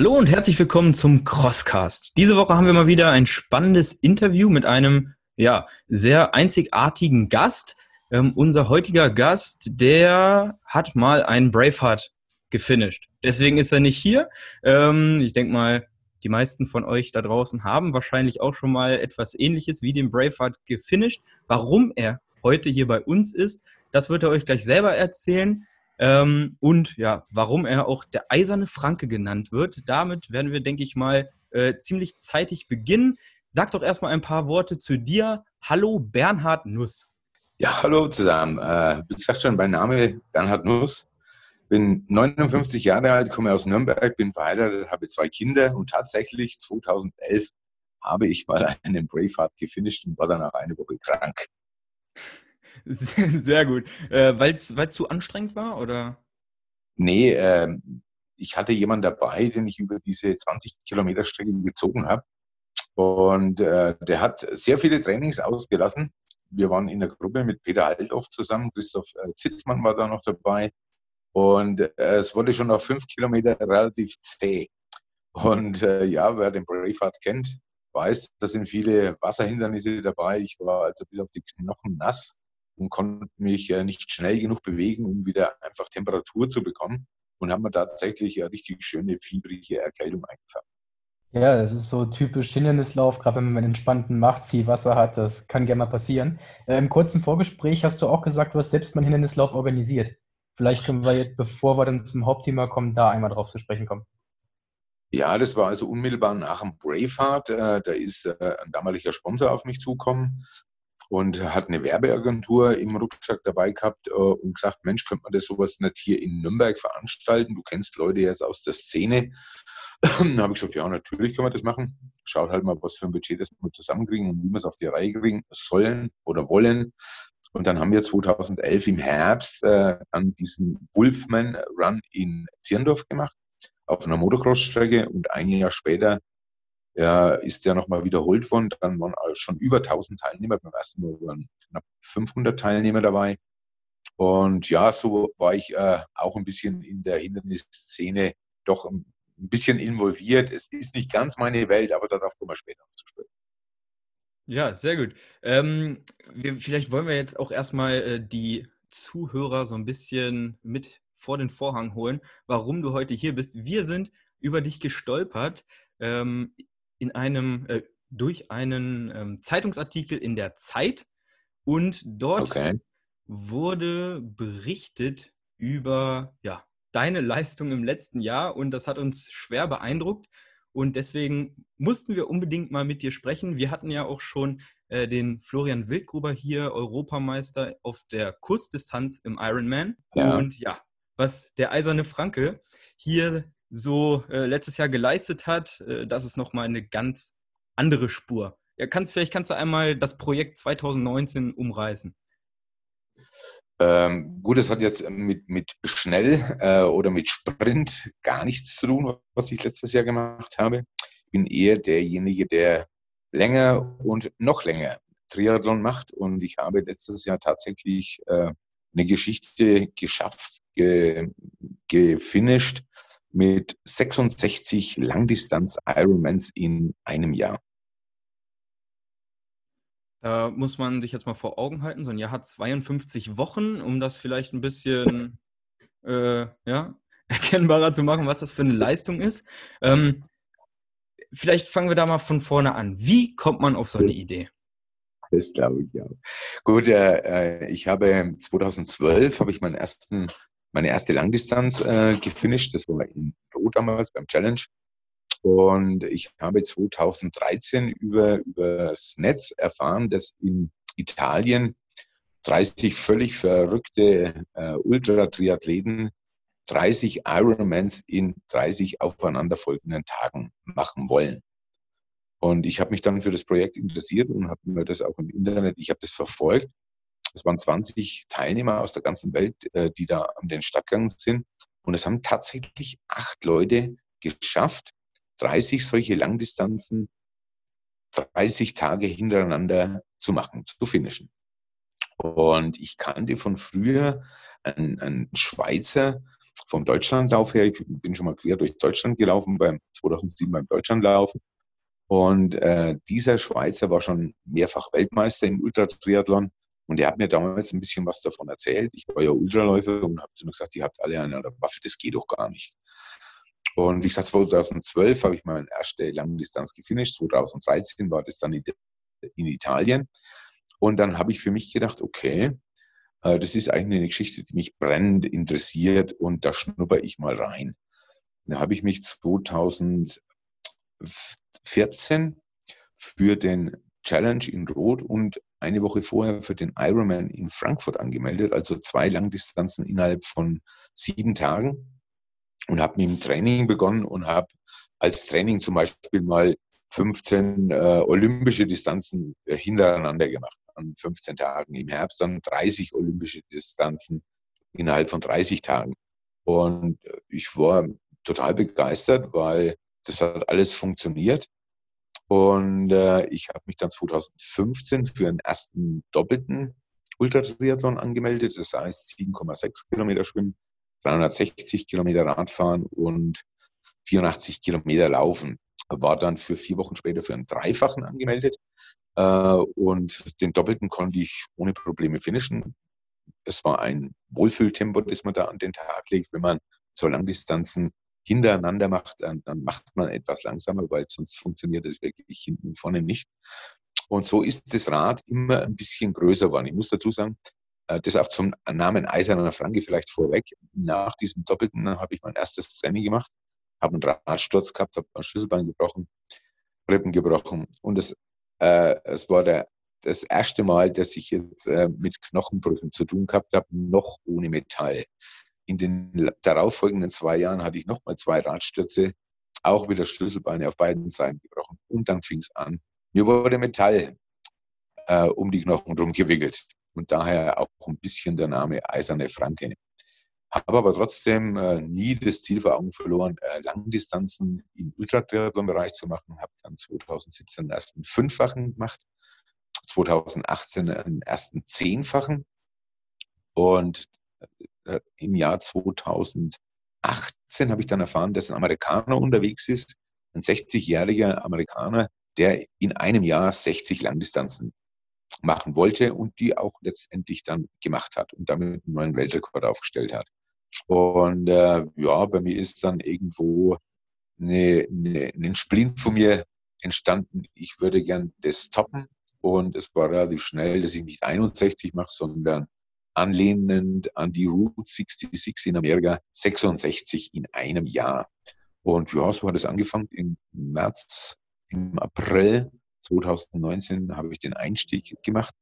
Hallo und herzlich willkommen zum Crosscast. Diese Woche haben wir mal wieder ein spannendes Interview mit einem ja, sehr einzigartigen Gast. Ähm, unser heutiger Gast, der hat mal einen Braveheart gefinisht. Deswegen ist er nicht hier. Ähm, ich denke mal, die meisten von euch da draußen haben wahrscheinlich auch schon mal etwas ähnliches wie den Braveheart gefinisht. Warum er heute hier bei uns ist, das wird er euch gleich selber erzählen. Ähm, und ja, warum er auch der eiserne Franke genannt wird. Damit werden wir, denke ich mal, äh, ziemlich zeitig beginnen. Sag doch erstmal ein paar Worte zu dir. Hallo, Bernhard Nuss. Ja, hallo zusammen. Äh, wie gesagt schon, mein Name Bernhard Nuss. Bin 59 Jahre alt, komme aus Nürnberg, bin verheiratet, habe zwei Kinder und tatsächlich 2011 habe ich mal einen Braveheart gefinisht und war danach eine Woche krank. Sehr gut. Äh, Weil es zu anstrengend war, oder? Nee, äh, ich hatte jemanden dabei, den ich über diese 20 Kilometer Strecke gezogen habe. Und äh, der hat sehr viele Trainings ausgelassen. Wir waren in der Gruppe mit Peter Althoff zusammen, Christoph äh, Zitzmann war da noch dabei. Und äh, es wurde schon auf fünf Kilometer relativ zäh. Und äh, ja, wer den Braveheart kennt, weiß, da sind viele Wasserhindernisse dabei. Ich war also bis auf die Knochen nass und konnte mich äh, nicht schnell genug bewegen, um wieder einfach Temperatur zu bekommen und haben mir tatsächlich eine richtig schöne, fiebrige Erkältung eingefangen. Ja, das ist so typisch Hindernislauf, gerade wenn man einen entspannten macht, viel Wasser hat, das kann gerne mal passieren. Äh, Im kurzen Vorgespräch hast du auch gesagt, du hast selbst mal einen Hindernislauf organisiert. Vielleicht können wir jetzt, bevor wir dann zum Hauptthema kommen, da einmal drauf zu sprechen kommen. Ja, das war also unmittelbar nach dem Braveheart. Äh, da ist äh, ein damaliger Sponsor auf mich zugekommen und hat eine Werbeagentur im Rucksack dabei gehabt äh, und gesagt, Mensch, könnte man das sowas nicht hier in Nürnberg veranstalten? Du kennst Leute jetzt aus der Szene. dann habe ich gesagt, ja, natürlich können wir das machen. Schaut halt mal, was für ein Budget das wir zusammenkriegen und wie wir es auf die Reihe kriegen sollen oder wollen. Und dann haben wir 2011 im Herbst äh, dann diesen Wolfman Run in Zierndorf gemacht auf einer Motocross-Strecke und ein Jahr später ja, ist der nochmal wiederholt worden. Dann waren schon über 1000 Teilnehmer. Beim ersten Mal waren knapp 500 Teilnehmer dabei. Und ja, so war ich äh, auch ein bisschen in der Hindernisszene doch ein bisschen involviert. Es ist nicht ganz meine Welt, aber darauf kommen wir später zu sprechen. Ja, sehr gut. Ähm, wir, vielleicht wollen wir jetzt auch erstmal äh, die Zuhörer so ein bisschen mit vor den Vorhang holen, warum du heute hier bist. Wir sind über dich gestolpert. Ähm, in einem, äh, durch einen ähm, Zeitungsartikel in der Zeit und dort okay. wurde berichtet über ja, deine Leistung im letzten Jahr und das hat uns schwer beeindruckt und deswegen mussten wir unbedingt mal mit dir sprechen. Wir hatten ja auch schon äh, den Florian Wildgruber hier, Europameister auf der Kurzdistanz im Ironman. Ja. Und ja, was der eiserne Franke hier so äh, letztes Jahr geleistet hat, äh, das ist nochmal eine ganz andere Spur. Ja, kannst, vielleicht kannst du einmal das Projekt 2019 umreißen. Ähm, gut, das hat jetzt mit, mit schnell äh, oder mit Sprint gar nichts zu tun, was ich letztes Jahr gemacht habe. Ich bin eher derjenige, der länger und noch länger Triathlon macht und ich habe letztes Jahr tatsächlich äh, eine Geschichte geschafft, ge, gefinisht, mit 66 Langdistanz-Ironmans in einem Jahr. Da muss man sich jetzt mal vor Augen halten, so ein Jahr hat 52 Wochen, um das vielleicht ein bisschen äh, ja, erkennbarer zu machen, was das für eine Leistung ist. Ähm, vielleicht fangen wir da mal von vorne an. Wie kommt man auf so eine Idee? Das glaube ich ja. Gut, äh, ich habe 2012 habe ich meinen ersten meine erste Langdistanz äh, gefinisht. Das war in Rot damals beim Challenge. Und ich habe 2013 über, über das Netz erfahren, dass in Italien 30 völlig verrückte äh, Ultra-Triathleten 30 Ironmans in 30 aufeinanderfolgenden Tagen machen wollen. Und ich habe mich dann für das Projekt interessiert und habe mir das auch im Internet, ich habe das verfolgt es waren 20 Teilnehmer aus der ganzen Welt, äh, die da an den Start gegangen sind. Und es haben tatsächlich acht Leute geschafft, 30 solche Langdistanzen, 30 Tage hintereinander zu machen, zu finishen. Und ich kannte von früher einen, einen Schweizer, vom Deutschlandlauf her. Ich bin schon mal quer durch Deutschland gelaufen beim 2007 beim Deutschlandlauf. Und äh, dieser Schweizer war schon mehrfach Weltmeister im Ultratriathlon. Und er hat mir damals ein bisschen was davon erzählt. Ich war ja Ultraläufer und habe gesagt, ihr habt alle eine Waffe, das geht doch gar nicht. Und wie gesagt, 2012 habe ich meine erste Langdistanz gefinisht. 2013 war das dann in, in Italien. Und dann habe ich für mich gedacht, okay, äh, das ist eigentlich eine Geschichte, die mich brennend interessiert und da schnupper ich mal rein. Da habe ich mich 2014 für den Challenge in Rot und eine Woche vorher für den Ironman in Frankfurt angemeldet, also zwei Langdistanzen innerhalb von sieben Tagen und habe mit dem Training begonnen und habe als Training zum Beispiel mal 15 äh, olympische Distanzen äh, hintereinander gemacht an 15 Tagen. Im Herbst dann 30 olympische Distanzen innerhalb von 30 Tagen. Und ich war total begeistert, weil das hat alles funktioniert. Und äh, ich habe mich dann 2015 für einen ersten doppelten Ultratriathlon angemeldet. Das heißt 7,6 Kilometer Schwimmen, 360 Kilometer Radfahren und 84 Kilometer Laufen. War dann für vier Wochen später für einen Dreifachen angemeldet. Äh, und den Doppelten konnte ich ohne Probleme finishen. Es war ein Wohlfühltempo, das man da an den Tag legt. Wenn man so Langdistanzen hintereinander macht, dann, dann macht man etwas langsamer, weil sonst funktioniert es wirklich hinten und vorne nicht. Und so ist das Rad immer ein bisschen größer geworden. Ich muss dazu sagen, äh, das auch zum Namen Eiserner Franke vielleicht vorweg. Nach diesem Doppelten habe ich mein erstes Training gemacht, habe einen Radsturz gehabt, habe ein Schlüsselbein gebrochen, Rippen gebrochen. Und es, äh, war der, das erste Mal, dass ich jetzt äh, mit Knochenbrüchen zu tun gehabt habe, noch ohne Metall. In den darauffolgenden zwei Jahren hatte ich nochmal zwei Radstürze, auch wieder Schlüsselbeine auf beiden Seiten gebrochen. Und dann fing es an. Mir wurde Metall äh, um die Knochen drum gewickelt und daher auch ein bisschen der Name Eiserne Franke. Habe aber trotzdem äh, nie das Ziel vor Augen verloren, äh, Langdistanzen im Ultratriathlon-Bereich zu machen. Habe dann 2017 den ersten Fünffachen gemacht, 2018 einen ersten Zehnfachen und äh, im Jahr 2018 habe ich dann erfahren, dass ein Amerikaner unterwegs ist, ein 60-jähriger Amerikaner, der in einem Jahr 60 Langdistanzen machen wollte und die auch letztendlich dann gemacht hat und damit einen neuen Weltrekord aufgestellt hat. Und äh, ja, bei mir ist dann irgendwo eine, eine, ein Splint von mir entstanden. Ich würde gern das toppen und es war relativ schnell, dass ich nicht 61 mache, sondern anlehnend an die Route 66 in Amerika 66 in einem Jahr. Und ja, so hat es angefangen im März, im April 2019 habe ich den Einstieg gemacht.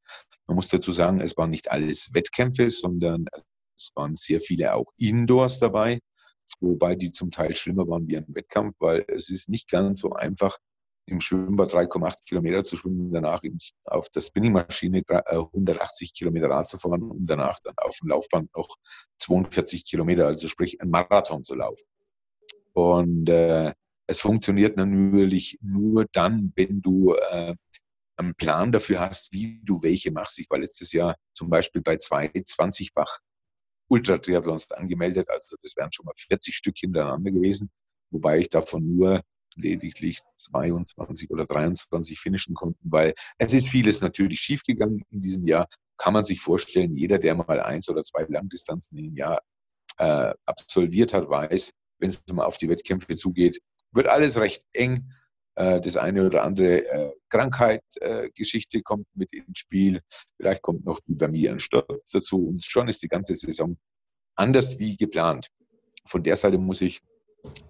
Man muss dazu sagen, es waren nicht alles Wettkämpfe, sondern es waren sehr viele auch Indoors dabei, wobei die zum Teil schlimmer waren wie ein Wettkampf, weil es ist nicht ganz so einfach, im Schwimmbad 3,8 Kilometer zu schwimmen, danach auf der Spinningmaschine 180 äh, Kilometer Rad zu fahren und danach dann auf dem Laufband noch 42 Kilometer, also sprich ein Marathon zu laufen. Und äh, es funktioniert natürlich nur dann, wenn du äh, einen Plan dafür hast, wie du welche machst. Ich war letztes Jahr zum Beispiel bei zwei 20-fach Ultra-Triathlons angemeldet, also das wären schon mal 40 Stück hintereinander gewesen, wobei ich davon nur lediglich 22 oder 23 finishen konnte, weil es ist vieles natürlich schiefgegangen in diesem Jahr. Kann man sich vorstellen, jeder, der mal eins oder zwei Langdistanzen im Jahr äh, absolviert hat, weiß, wenn es mal auf die Wettkämpfe zugeht, wird alles recht eng. Äh, das eine oder andere äh, Krankheit-Geschichte äh, kommt mit ins Spiel. Vielleicht kommt noch bei mir ein Sturz dazu. Und schon ist die ganze Saison anders wie geplant. Von der Seite muss ich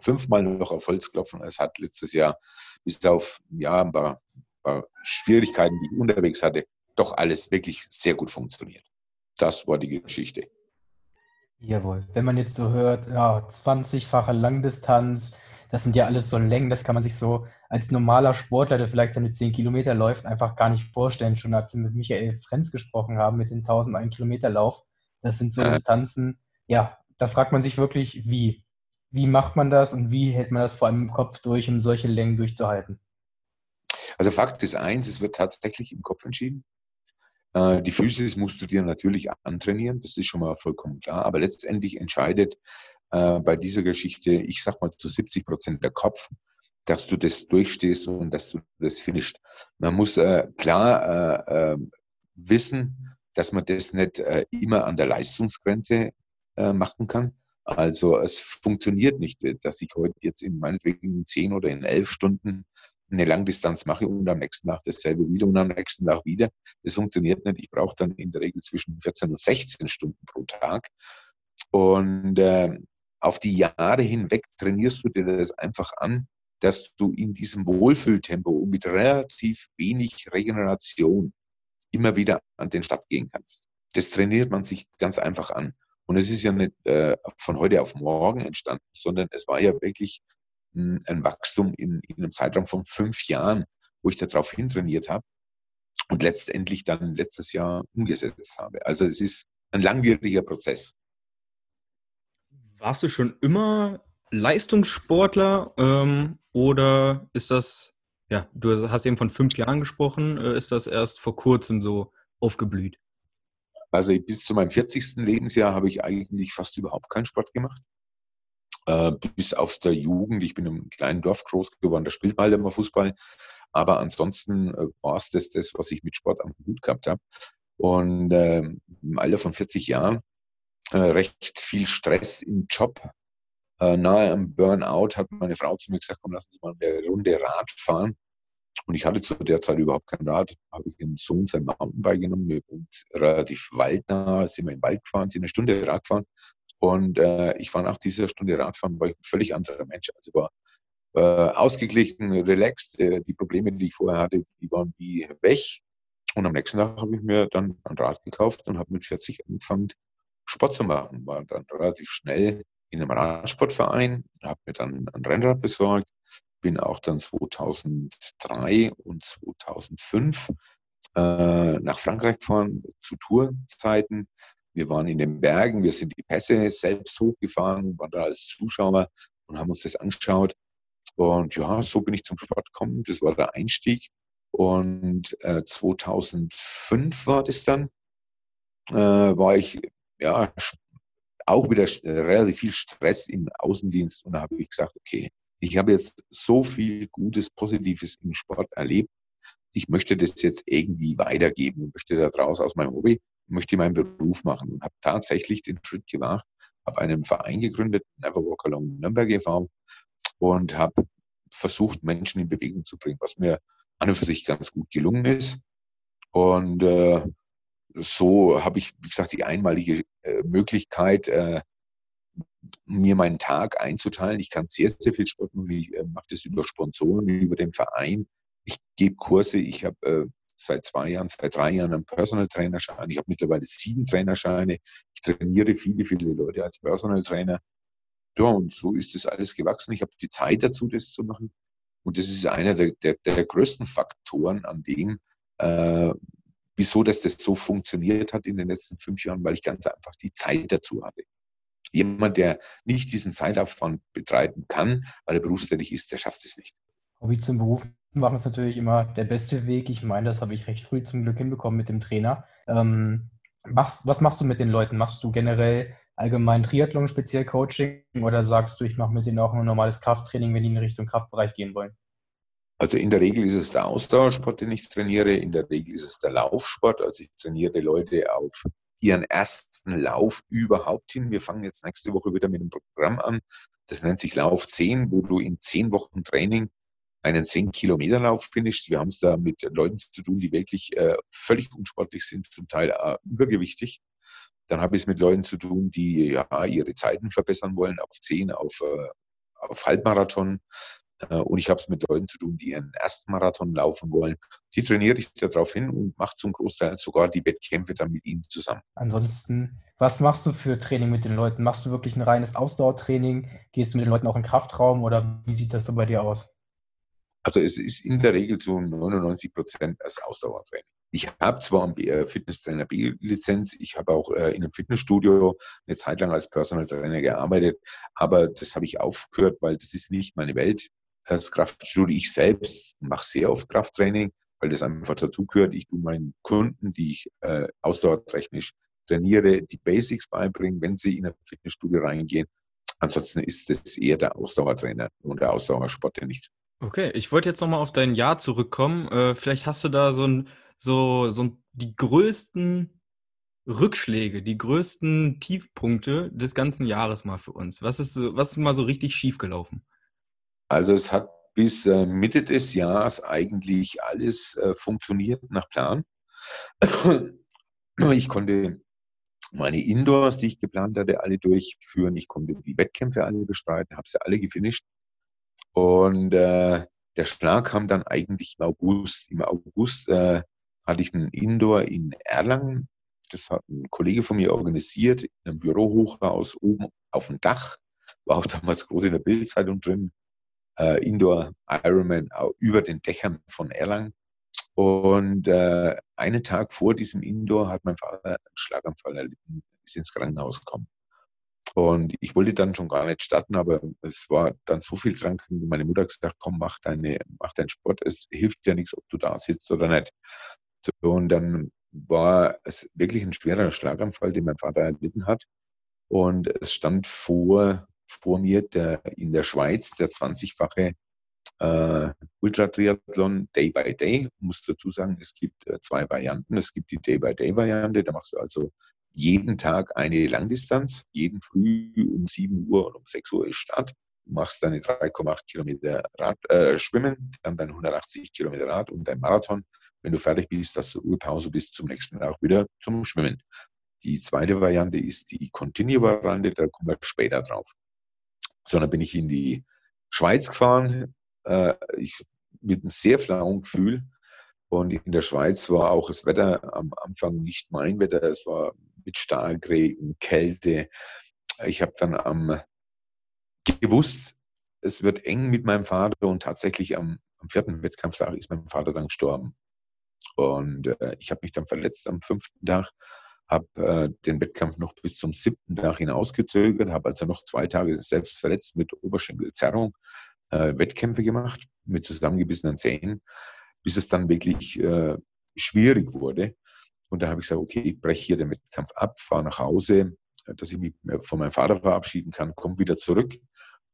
fünfmal noch auf Holz klopfen. Es hat letztes Jahr bis auf ja, ein paar, paar Schwierigkeiten, die ich unterwegs hatte, doch alles wirklich sehr gut funktioniert. Das war die Geschichte. Jawohl. Wenn man jetzt so hört, ja, 20-fache Langdistanz, das sind ja alles so Längen, das kann man sich so als normaler Sportler, der vielleicht seine 10 Kilometer läuft, einfach gar nicht vorstellen. Schon als wir mit Michael Frenz gesprochen haben mit dem 1001 Kilometer Lauf, das sind so. Distanzen, ja, da fragt man sich wirklich, wie? Wie macht man das und wie hält man das vor allem im Kopf durch, um solche Längen durchzuhalten? Also Fakt ist eins, es wird tatsächlich im Kopf entschieden. Äh, die Physis musst du dir natürlich antrainieren, das ist schon mal vollkommen klar, aber letztendlich entscheidet äh, bei dieser Geschichte, ich sag mal zu 70 Prozent der Kopf, dass du das durchstehst und dass du das finisht. Man muss äh, klar äh, äh, wissen, dass man das nicht immer an der Leistungsgrenze machen kann. Also es funktioniert nicht, dass ich heute jetzt in meinetwegen zehn oder in elf Stunden eine Langdistanz mache und am nächsten Tag dasselbe wieder und am nächsten Tag wieder. Das funktioniert nicht. Ich brauche dann in der Regel zwischen 14 und 16 Stunden pro Tag. Und äh, auf die Jahre hinweg trainierst du dir das einfach an, dass du in diesem Wohlfühltempo mit relativ wenig Regeneration immer wieder an den Start gehen kannst. Das trainiert man sich ganz einfach an. Und es ist ja nicht äh, von heute auf morgen entstanden, sondern es war ja wirklich mh, ein Wachstum in, in, einem Zeitraum von fünf Jahren, wo ich darauf hintrainiert habe und letztendlich dann letztes Jahr umgesetzt habe. Also es ist ein langwieriger Prozess. Warst du schon immer Leistungssportler ähm, oder ist das, ja, du hast eben von fünf Jahren gesprochen, äh, ist das erst vor kurzem so aufgeblüht? Also bis zu meinem 40. Lebensjahr habe ich eigentlich fast überhaupt keinen Sport gemacht. Äh, bis auf der Jugend, ich bin in einem kleinen Dorf groß geworden, da spielt man halt immer Fußball. Aber ansonsten äh, war es das, das, was ich mit Sport am Hut gehabt habe. Und äh, im Alter von 40 Jahren äh, recht viel Stress im Job. Nahe am Burnout hat meine Frau zu mir gesagt, komm, lass uns mal eine Runde Rad fahren. Und ich hatte zu der Zeit überhaupt kein Rad. Habe ich den Sohn sein Mountainbike genommen und relativ waldnah sind wir im Wald gefahren, sind eine Stunde Rad gefahren. Und äh, ich war nach dieser Stunde Radfahren, war ich ein völlig anderer Mensch. Also war äh, ausgeglichen, relaxed. Äh, die Probleme, die ich vorher hatte, die waren wie weg. Und am nächsten Tag habe ich mir dann ein Rad gekauft und habe mit 40 angefangen, Sport zu machen. War dann relativ schnell in einem Radsportverein, habe mir dann ein Rennrad besorgt, bin auch dann 2003 und 2005 äh, nach Frankreich gefahren zu Tourzeiten. Wir waren in den Bergen, wir sind die Pässe selbst hochgefahren, waren da als Zuschauer und haben uns das angeschaut. Und ja, so bin ich zum Sport gekommen. Das war der Einstieg. Und äh, 2005 war das dann, äh, war ich ja auch wieder relativ viel Stress im Außendienst und da habe ich gesagt, okay, ich habe jetzt so viel Gutes, Positives im Sport erlebt. Ich möchte das jetzt irgendwie weitergeben und möchte da draus aus meinem Hobby, möchte meinen Beruf machen und habe tatsächlich den Schritt gemacht, habe einen Verein gegründet, Never Walk Alone Nürnberg e.V. und habe versucht, Menschen in Bewegung zu bringen, was mir an und für sich ganz gut gelungen ist. Und äh, so habe ich, wie gesagt, die einmalige äh, Möglichkeit, äh, mir meinen Tag einzuteilen. Ich kann sehr, sehr viel Sport machen. Ich äh, mache das über Sponsoren, über den Verein. Ich gebe Kurse. Ich habe äh, seit zwei Jahren, seit drei Jahren einen Personal Trainerschein. Ich habe mittlerweile sieben Trainerscheine. Ich trainiere viele, viele Leute als Personal Trainer. Ja, und so ist das alles gewachsen. Ich habe die Zeit dazu, das zu machen. Und das ist einer der, der, der größten Faktoren, an dem äh, wieso dass das so funktioniert hat in den letzten fünf Jahren, weil ich ganz einfach die Zeit dazu hatte. Jemand, der nicht diesen Zeitaufwand betreiben kann, weil er berufstätig ist, der schafft es nicht. Hobby zum Beruf machen ist natürlich immer der beste Weg. Ich meine, das habe ich recht früh zum Glück hinbekommen mit dem Trainer. Ähm, machst, was machst du mit den Leuten? Machst du generell allgemein Triathlon, speziell Coaching oder sagst du, ich mache mit denen auch ein normales Krafttraining, wenn die in Richtung Kraftbereich gehen wollen? Also in der Regel ist es der Ausdauersport, den ich trainiere. In der Regel ist es der Laufsport. Also ich trainiere Leute auf ihren ersten Lauf überhaupt hin. Wir fangen jetzt nächste Woche wieder mit einem Programm an. Das nennt sich Lauf 10, wo du in 10 Wochen Training einen 10 Kilometer Lauf findest. Wir haben es da mit Leuten zu tun, die wirklich äh, völlig unsportlich sind, zum Teil äh, übergewichtig. Dann habe ich es mit Leuten zu tun, die ja ihre Zeiten verbessern wollen auf 10, auf, äh, auf Halbmarathon. Äh, und ich habe es mit Leuten zu tun, die ihren ersten Marathon laufen wollen. Die trainiere ich darauf hin und mache zum Großteil sogar die Wettkämpfe dann mit ihnen zusammen. Ansonsten, was machst du für Training mit den Leuten? Machst du wirklich ein reines Ausdauertraining? Gehst du mit den Leuten auch in den Kraftraum oder wie sieht das so bei dir aus? Also es ist in der Regel zu 99 Prozent als Ausdauertraining. Ich habe zwar eine Fitnesstrainer B-Lizenz, ich habe auch äh, in einem Fitnessstudio eine Zeit lang als Personal Trainer gearbeitet, aber das habe ich aufgehört, weil das ist nicht meine Welt das Kraftstudio. Ich selbst mache sehr oft Krafttraining, weil das einfach dazugehört. Ich tue meinen Kunden, die ich äh, ausdauertechnisch trainiere, die Basics beibringen, wenn sie in ein Fitnessstudio reingehen. Ansonsten ist es eher der Ausdauertrainer und der Ausdauersportler nicht. Okay, ich wollte jetzt nochmal auf dein Jahr zurückkommen. Äh, vielleicht hast du da so, ein, so, so die größten Rückschläge, die größten Tiefpunkte des ganzen Jahres mal für uns. Was ist, was ist mal so richtig schief gelaufen? Also es hat bis äh, Mitte des Jahres eigentlich alles äh, funktioniert nach Plan. Ich konnte meine Indoors, die ich geplant hatte, alle durchführen. Ich konnte die Wettkämpfe alle bestreiten, habe sie alle gefinisht. Und äh, der Schlag kam dann eigentlich im August. Im August äh, hatte ich einen Indoor in Erlangen. Das hat ein Kollege von mir organisiert, in einem Bürohochhaus oben auf dem Dach. War auch damals groß in der Bildzeitung drin. Äh, Indoor Ironman über den Dächern von Erlangen. Und äh, einen Tag vor diesem Indoor hat mein Vater einen Schlaganfall erlitten, ist ins Krankenhaus gekommen. Und ich wollte dann schon gar nicht starten, aber es war dann so viel dran. Meine Mutter hat gesagt, komm, mach, deine, mach deinen Sport. Es hilft ja nichts, ob du da sitzt oder nicht. Und dann war es wirklich ein schwerer Schlaganfall, den mein Vater erlitten hat. Und es stand vor, vor mir der, in der Schweiz der 20-fache äh, Ultra-Triathlon Day by Day. Ich muss dazu sagen, es gibt äh, zwei Varianten. Es gibt die Day-by-Day-Variante, da machst du also jeden Tag eine Langdistanz, jeden Früh um 7 Uhr und um 6 Uhr ist Start. Du machst deine 3,8 Kilometer Rad, äh, Schwimmen, dann dein 180 Kilometer Rad und dein Marathon. Wenn du fertig bist, hast du Ruhepause bis zum nächsten Tag wieder zum Schwimmen. Die zweite Variante ist die Continue-Variante, da kommen wir später drauf. So, dann bin ich in die Schweiz gefahren, äh, ich, mit einem sehr flauen Gefühl. Und in der Schweiz war auch das Wetter am Anfang nicht mein Wetter. Es war mit Starkregen, Kälte. Ich habe dann am gewusst, es wird eng mit meinem Vater und tatsächlich am, am vierten Wettkampftag ist mein Vater dann gestorben. Und äh, ich habe mich dann verletzt am fünften Tag, habe äh, den Wettkampf noch bis zum siebten Tag hinausgezögert, habe also noch zwei Tage selbst verletzt mit Oberschenkelzerrung äh, Wettkämpfe gemacht mit zusammengebissenen Zähnen, bis es dann wirklich äh, schwierig wurde. Und da habe ich gesagt, okay, ich breche hier den Wettkampf ab, fahre nach Hause, dass ich mich von meinem Vater verabschieden kann, komme wieder zurück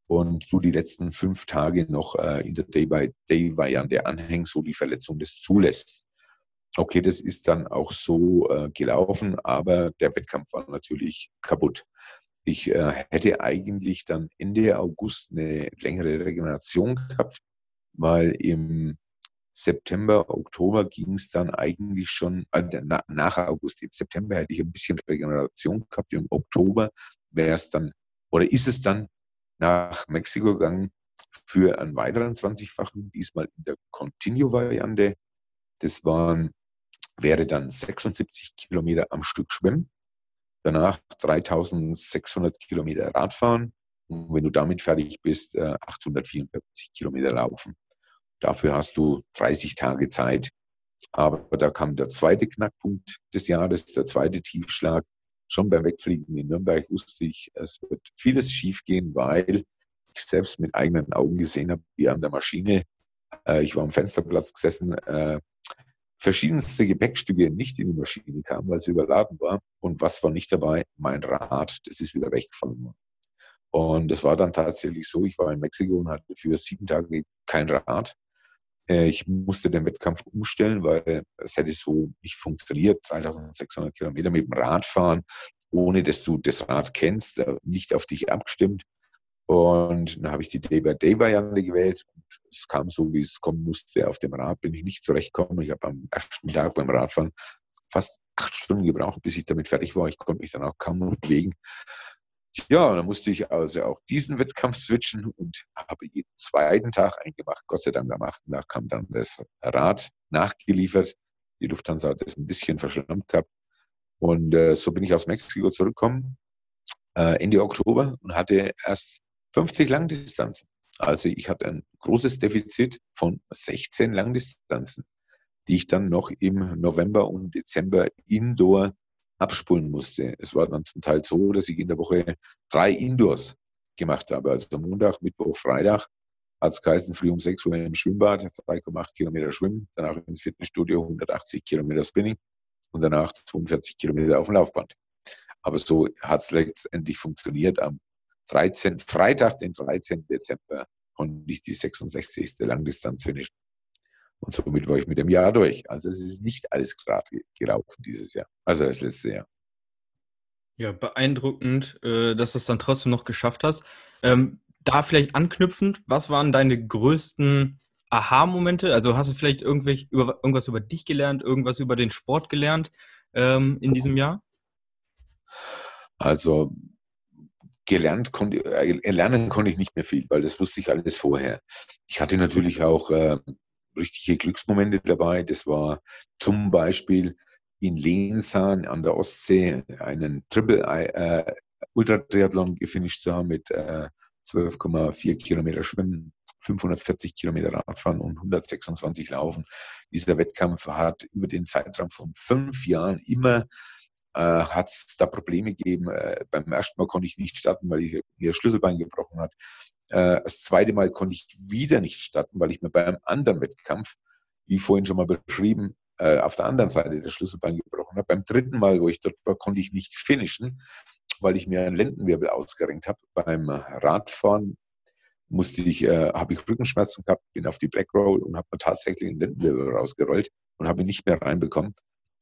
und du die letzten fünf Tage noch äh, in der Day-by-Day-Variante anhängen, so die Verletzung das zulässt. Okay, das ist dann auch so äh, gelaufen, aber der Wettkampf war natürlich kaputt. Ich äh, hätte eigentlich dann Ende August eine längere Regeneration gehabt, weil im September, Oktober ging es dann eigentlich schon, äh, na, nach August, im September hätte ich ein bisschen Regeneration gehabt, im Oktober wäre es dann, oder ist es dann nach Mexiko gegangen für einen weiteren 20-fachen, diesmal in der Continue-Variante. Das waren, wäre dann 76 Kilometer am Stück Schwimmen danach 3600 Kilometer Radfahren und wenn du damit fertig bist, 844 äh, Kilometer laufen. Dafür hast du 30 Tage Zeit. Aber da kam der zweite Knackpunkt des Jahres, der zweite Tiefschlag. Schon beim Wegfliegen in Nürnberg wusste ich, es wird vieles schiefgehen, weil ich selbst mit eigenen Augen gesehen habe, wie an der Maschine, äh, ich war am Fensterplatz gesessen, äh, verschiedenste Gepäckstücke nicht in die Maschine kamen, weil sie überladen war. Und was war nicht dabei? Mein Rad, das ist wieder weggefallen. Und es war dann tatsächlich so, ich war in Mexiko und hatte für sieben Tage kein Rad. Äh, ich musste den Wettkampf umstellen, weil es hätte so nicht funktioniert. 3600 Kilometer mit dem Rad fahren, ohne dass du das Rad kennst, äh, nicht auf dich abgestimmt. Und dann habe ich die Day-by-Day-Variante gewählt. Und es kam so, wie es kommen musste. Auf dem Rad bin ich nicht zurechtgekommen. Ich habe am ersten Tag beim Radfahren fast acht Stunden gebraucht, bis ich damit fertig war. Ich konnte mich dann auch kaum noch bewegen. Ja, dann musste ich also auch diesen Wettkampf switchen und habe jeden zweiten Tag eingemacht. Gott sei Dank am achten Tag kam dann das Rad nachgeliefert. Die Lufthansa hat das ein bisschen verschlammt gehabt. Und äh, so bin ich aus Mexiko zurückgekommen, äh, Ende Oktober und hatte erst 50 Langdistanzen. Also ich hatte ein großes Defizit von 16 Langdistanzen, die ich dann noch im November und Dezember indoor abspulen musste. Es war dann zum Teil so, dass ich in der Woche drei Indoors gemacht habe. Also Montag, Mittwoch, Freitag es geheißen, früh um 6 Uhr im Schwimmbad, 3,8 Kilometer schwimmen, danach ins Fitnessstudio, 180 Kilometer Spinning und danach 42 Kilometer auf dem Laufband. Aber so hat es letztendlich funktioniert. Am 13, Freitag, den 13. Dezember, konnte ich die 66. Langdistanz finishen. Und somit war ich mit dem Jahr durch. Also es ist nicht alles gerade gelaufen dieses Jahr, also das letzte Jahr. Ja, beeindruckend, äh, dass du es dann trotzdem noch geschafft hast. Ähm, da vielleicht anknüpfend, was waren deine größten Aha-Momente? Also hast du vielleicht irgendwas über dich gelernt, irgendwas über den Sport gelernt ähm, in diesem Jahr? Also gelernt konnte, äh, lernen konnte ich nicht mehr viel, weil das wusste ich alles vorher. Ich hatte natürlich auch äh, richtige Glücksmomente dabei. Das war zum Beispiel in Lensahn an der Ostsee einen Triple äh, Ultra-Triathlon gefinisht zu haben mit äh, 12,4 Kilometer Schwimmen, 540 Kilometer Radfahren und 126 Laufen. Dieser Wettkampf hat über den Zeitraum von fünf Jahren immer äh, hat es da Probleme gegeben. Äh, beim ersten Mal konnte ich nicht starten, weil ich mir Schlüsselbein gebrochen hat. Äh, das zweite Mal konnte ich wieder nicht starten, weil ich mir bei einem anderen Wettkampf, wie vorhin schon mal beschrieben, äh, auf der anderen Seite das Schlüsselbein gebrochen habe. Beim dritten Mal, wo ich dort war, konnte ich nicht finishen, weil ich mir einen Lendenwirbel ausgerenkt habe. Beim Radfahren musste ich, äh, habe ich Rückenschmerzen gehabt, bin auf die Black Roll und habe mir tatsächlich einen Lendenwirbel rausgerollt und habe ihn nicht mehr reinbekommen.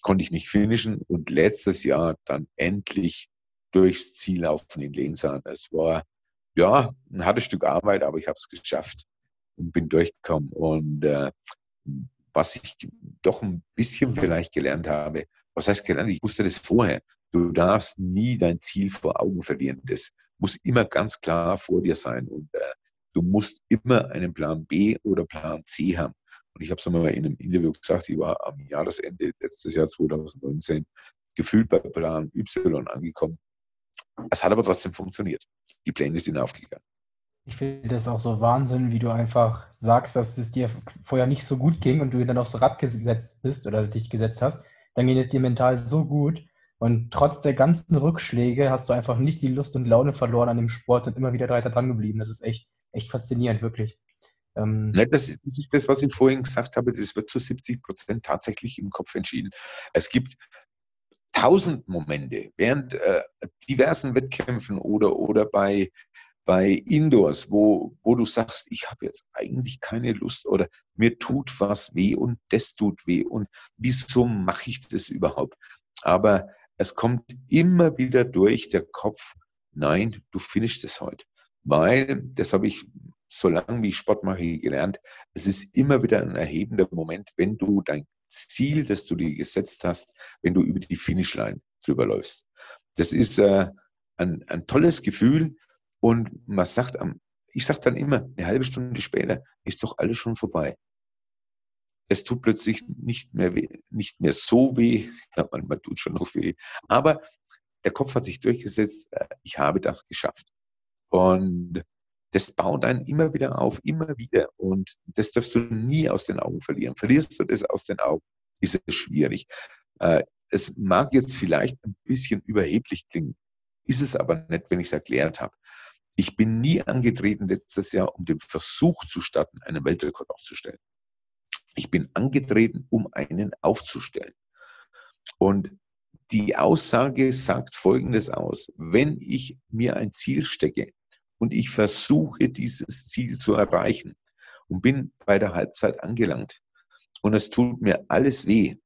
Konnte ich nicht finishen und letztes Jahr dann endlich durchs Ziel laufen in Lensahn. Es war ja ein hartes Stück Arbeit, aber ich habe es geschafft und bin durchgekommen. Und äh, was ich doch ein bisschen vielleicht gelernt habe, was heißt gelernt? Ich wusste das vorher. Du darfst nie dein Ziel vor Augen verlieren. Das muss immer ganz klar vor dir sein. Und äh, du musst immer einen Plan B oder Plan C haben. Und ich habe es mal in einem Interview gesagt, ich war am Jahresende letztes Jahr 2019 gefühlt bei Plan Y angekommen. Es hat aber trotzdem funktioniert. Die Pläne sind aufgegangen. Ich finde das auch so Wahnsinn, wie du einfach sagst, dass es dir vorher nicht so gut ging und du dann aufs Rad gesetzt bist oder dich gesetzt hast. Dann ging es dir mental so gut und trotz der ganzen Rückschläge hast du einfach nicht die Lust und Laune verloren an dem Sport und immer wieder weiter dran geblieben. Das ist echt, echt faszinierend, wirklich. Ähm, das ist das, was ich vorhin gesagt habe, das wird zu 70 Prozent tatsächlich im Kopf entschieden. Es gibt tausend Momente während äh, diversen Wettkämpfen oder, oder bei, bei Indoors, wo, wo du sagst, ich habe jetzt eigentlich keine Lust oder mir tut was weh und das tut weh und wieso mache ich das überhaupt? Aber es kommt immer wieder durch der Kopf, nein, du finishst es heute. Weil, das habe ich so lange wie ich Sport mache gelernt, es ist immer wieder ein erhebender Moment, wenn du dein Ziel, das du dir gesetzt hast, wenn du über die Finishline drüber läufst. Das ist äh, ein, ein tolles Gefühl und man sagt, ich sage dann immer, eine halbe Stunde später ist doch alles schon vorbei. Es tut plötzlich nicht mehr, weh, nicht mehr so weh, ja, manchmal tut schon noch weh, aber der Kopf hat sich durchgesetzt, äh, ich habe das geschafft. Und das baut einen immer wieder auf, immer wieder. Und das darfst du nie aus den Augen verlieren. Verlierst du das aus den Augen, ist es schwierig. Äh, es mag jetzt vielleicht ein bisschen überheblich klingen, ist es aber nicht, wenn ich es erklärt habe. Ich bin nie angetreten letztes Jahr, um den Versuch zu starten, einen Weltrekord aufzustellen. Ich bin angetreten, um einen aufzustellen. Und die Aussage sagt Folgendes aus. Wenn ich mir ein Ziel stecke und ich versuche, dieses Ziel zu erreichen und bin bei der Halbzeit angelangt und es tut mir alles weh,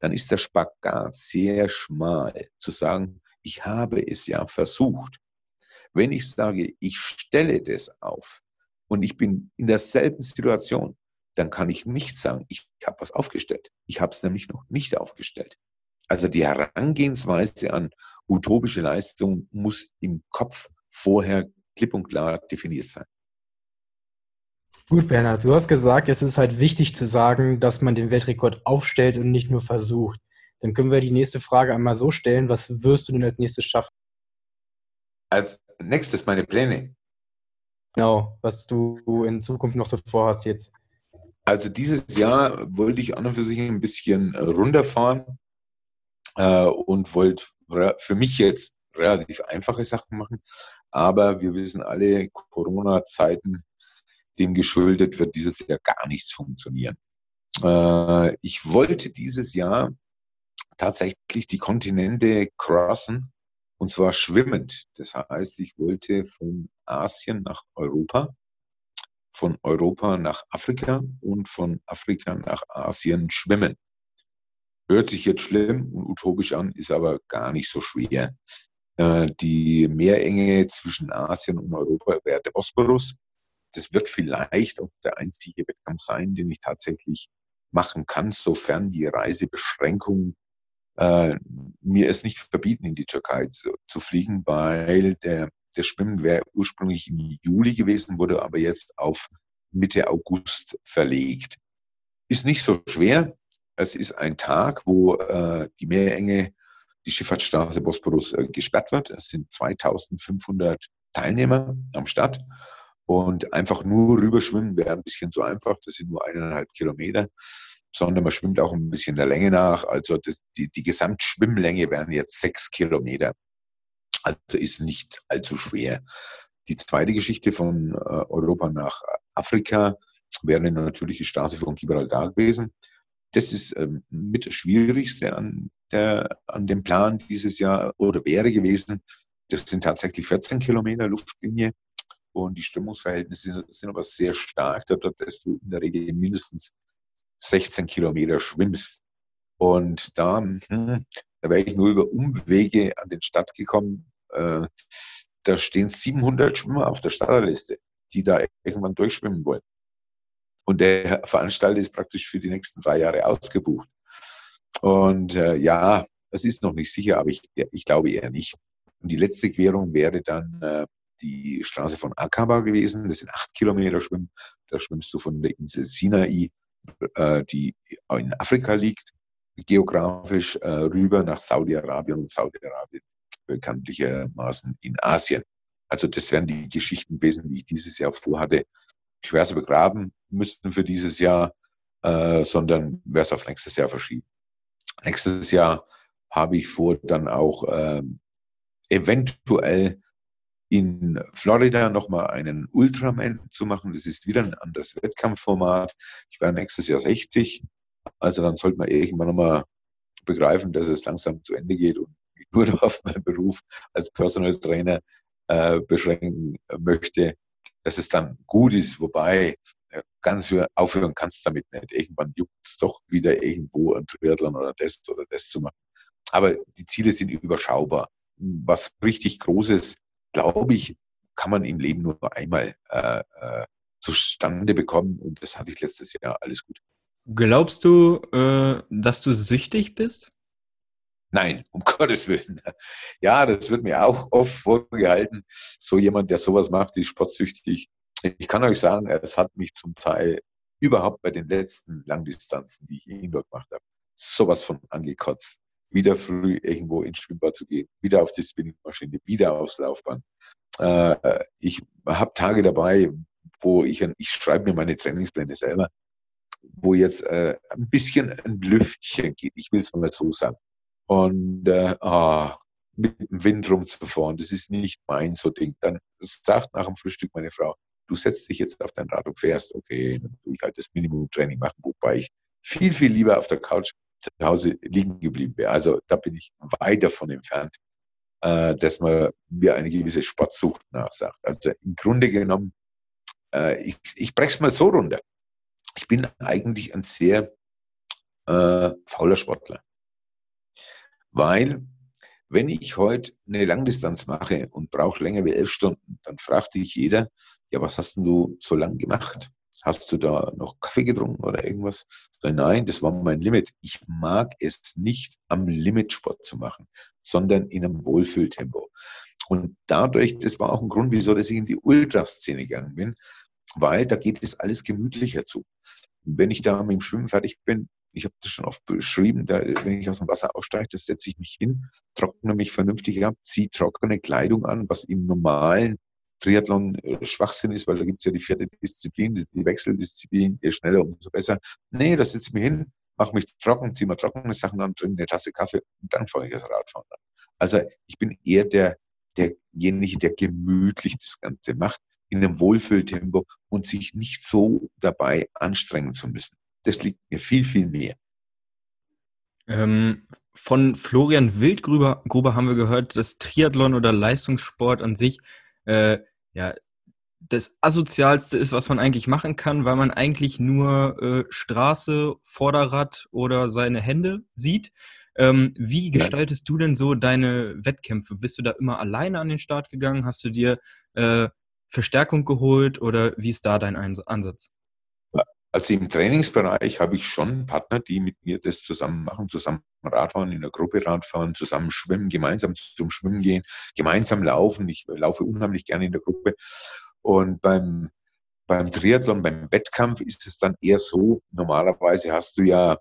dann ist der Spagat sehr schmal zu sagen, ich habe es ja versucht. Wenn ich sage, ich stelle das auf und ich bin in derselben Situation, dann kann ich nicht sagen, ich habe was aufgestellt. Ich habe es nämlich noch nicht aufgestellt. Also die Herangehensweise an utopische Leistung muss im Kopf vorher klipp und klar definiert sein. Gut, Bernhard, du hast gesagt, es ist halt wichtig zu sagen, dass man den Weltrekord aufstellt und nicht nur versucht. Dann können wir die nächste Frage einmal so stellen, was wirst du denn als nächstes schaffen? Als nächstes meine Pläne. Genau, was du in Zukunft noch so vorhast jetzt. Also dieses Jahr wollte ich an und für sich ein bisschen runterfahren äh, und wollte für mich jetzt relativ einfache Sachen machen. Aber wir wissen alle, Corona-Zeiten, dem geschuldet wird dieses Jahr gar nichts funktionieren. Äh, ich wollte dieses Jahr tatsächlich die Kontinente crossen Und zwar schwimmend. Das heißt, ich wollte von Asien nach Europa, von Europa nach Afrika und von Afrika nach Asien schwimmen. Hört sich jetzt schlimm und utopisch an, ist aber gar nicht so schwer. Äh, die Meerenge zwischen Asien und Europa wäre der Bosporus. Das wird vielleicht auch der einzige Wettkampf sein, den ich tatsächlich machen kann, sofern die Reisebeschränkungen äh, mir es nicht verbieten, in die Türkei zu, zu fliegen, weil der, der Schwimmen wäre ursprünglich im Juli gewesen, wurde aber jetzt auf Mitte August verlegt. Ist nicht so schwer. Es ist ein Tag, wo äh, die Meerenge, die Schifffahrtsstraße Bosporus äh, gesperrt wird. Es sind 2500 Teilnehmer am Start. Und einfach nur rüberschwimmen wäre ein bisschen zu einfach. Das sind nur eineinhalb Kilometer sondern man schwimmt auch ein bisschen der Länge nach. Also das, die, die Gesamtschwimmlänge wären jetzt sechs Kilometer. Also ist nicht allzu schwer. Die zweite Geschichte von äh, Europa nach Afrika wäre natürlich die Straße von Gibraltar gewesen. Das ist ähm, mit das Schwierigste an, der, an dem Plan dieses Jahr oder wäre gewesen. Das sind tatsächlich 14 Kilometer Luftlinie und die Strömungsverhältnisse sind, aber sehr stark, da dass du in der Regel mindestens 16 Kilometer schwimmst. Und da, hm, da wäre ich nur über Umwege an den Start gekommen. Äh, da stehen 700 Schwimmer auf der Starterliste, die da irgendwann durchschwimmen wollen. Und der Veranstalter ist praktisch für die nächsten drei Jahre ausgebucht. Und äh, ja, das ist noch nicht sicher, aber ich, ich glaube eher nicht. Und die letzte Querung wäre dann äh, die Straße von Akaba gewesen. Das sind acht Kilometer Schwimmen. Da schwimmst du von der Insel Sinai äh, die in Afrika liegt, geografisch äh, rüber nach Saudi-Arabien und Saudi-Arabien bekanntlichermaßen in Asien. Also das wären die Geschichten gewesen, die ich dieses Jahr vorhatte. Ich werde es begraben müssten für dieses Jahr, äh, sondern werde es auf nächstes Jahr verschieben. Nächstes Jahr habe ich vor, dann auch äh, eventuell in Florida nochmal einen Ultraman zu machen. Das ist wieder ein anderes Wettkampfformat. Ich werde nächstes Jahr 60. Also dann sollte man irgendwann nochmal begreifen, dass es langsam zu Ende geht und ich nur auf meinen Beruf als Personal Trainer äh, beschränken möchte, dass es dann gut ist. Wobei ganz für aufhören kannst damit nicht. Irgendwann juckt es doch wieder irgendwo ein Triathlon oder das oder das zu machen. Aber die Ziele sind überschaubar. Was richtig Großes glaube ich, kann man im Leben nur einmal äh, äh, zustande bekommen. Und das hatte ich letztes Jahr alles gut. Glaubst du, äh, dass du süchtig bist? Nein, um Gottes Willen. Ja, das wird mir auch oft vorgehalten. So jemand, der sowas macht, ist sportsüchtig. Ich kann euch sagen, es hat mich zum Teil überhaupt bei den letzten Langdistanzen, die ich indoor gemacht habe, sowas von angekotzt wieder früh irgendwo ins Schwimmbad zu gehen, wieder auf die Spinningmaschine, wieder aufs Laufband. Äh, ich habe Tage dabei, wo ich, ich schreibe mir meine Trainingspläne selber, wo jetzt äh, ein bisschen ein Lüftchen geht. Ich will es mal so sagen. Und äh, ah, mit dem Wind rumzufahren, das ist nicht mein so Ding. Dann sagt nach dem Frühstück meine Frau, du setzt dich jetzt auf dein Rad und fährst, okay, dann tue ich halt das Minimum-Training machen, wobei ich viel, viel lieber auf der Couch zu Hause liegen geblieben wäre. Also da bin ich weit davon entfernt, äh, dass man mir eine gewisse Sportsucht nachsagt. Also im Grunde genommen, äh, ich, ich breche es mal so runter. Ich bin eigentlich ein sehr äh, fauler Sportler. Weil, wenn ich heute eine Langdistanz mache und brauche länger wie elf Stunden, dann fragt sich jeder, ja, was hast denn du so lang gemacht? Hast du da noch Kaffee getrunken oder irgendwas? Nein, das war mein Limit. Ich mag es nicht, am Limit Sport zu machen, sondern in einem Wohlfühltempo. Und dadurch, das war auch ein Grund, wieso dass ich in die Ultraszene gegangen bin, weil da geht es alles gemütlicher zu. Wenn ich da mit dem Schwimmen fertig bin, ich habe das schon oft beschrieben, da, wenn ich aus dem Wasser aussteige, das setze ich mich hin, trockne mich vernünftig ab, ziehe trockene Kleidung an, was im normalen Triathlon äh, Schwachsinn ist, weil da gibt es ja die vierte Disziplin, die Wechseldisziplin, je schneller, umso besser. Nee, da setze ich mich hin, mache mich trocken, ziehe mal trockene Sachen an, trinke eine Tasse Kaffee und dann fange ich das Radfahren an. Also ich bin eher der, derjenige, der gemütlich das Ganze macht, in einem Wohlfühltempo und sich nicht so dabei anstrengen zu müssen. Das liegt mir viel, viel mehr. Ähm, von Florian Wildgruber Gruber haben wir gehört, dass Triathlon oder Leistungssport an sich äh, ja das asozialste ist, was man eigentlich machen kann, weil man eigentlich nur äh, Straße, Vorderrad oder seine Hände sieht. Ähm, wie gestaltest ja. du denn so deine Wettkämpfe? Bist du da immer alleine an den Start gegangen? Hast du dir äh, Verstärkung geholt oder wie ist da dein Ansatz? Also im Trainingsbereich habe ich schon Partner, die mit mir das zusammen machen, zusammen Radfahren, in der Gruppe Radfahren, zusammen schwimmen, gemeinsam zum Schwimmen gehen, gemeinsam laufen. Ich laufe unheimlich gerne in der Gruppe. Und beim, beim Triathlon, beim Wettkampf ist es dann eher so, normalerweise hast du ja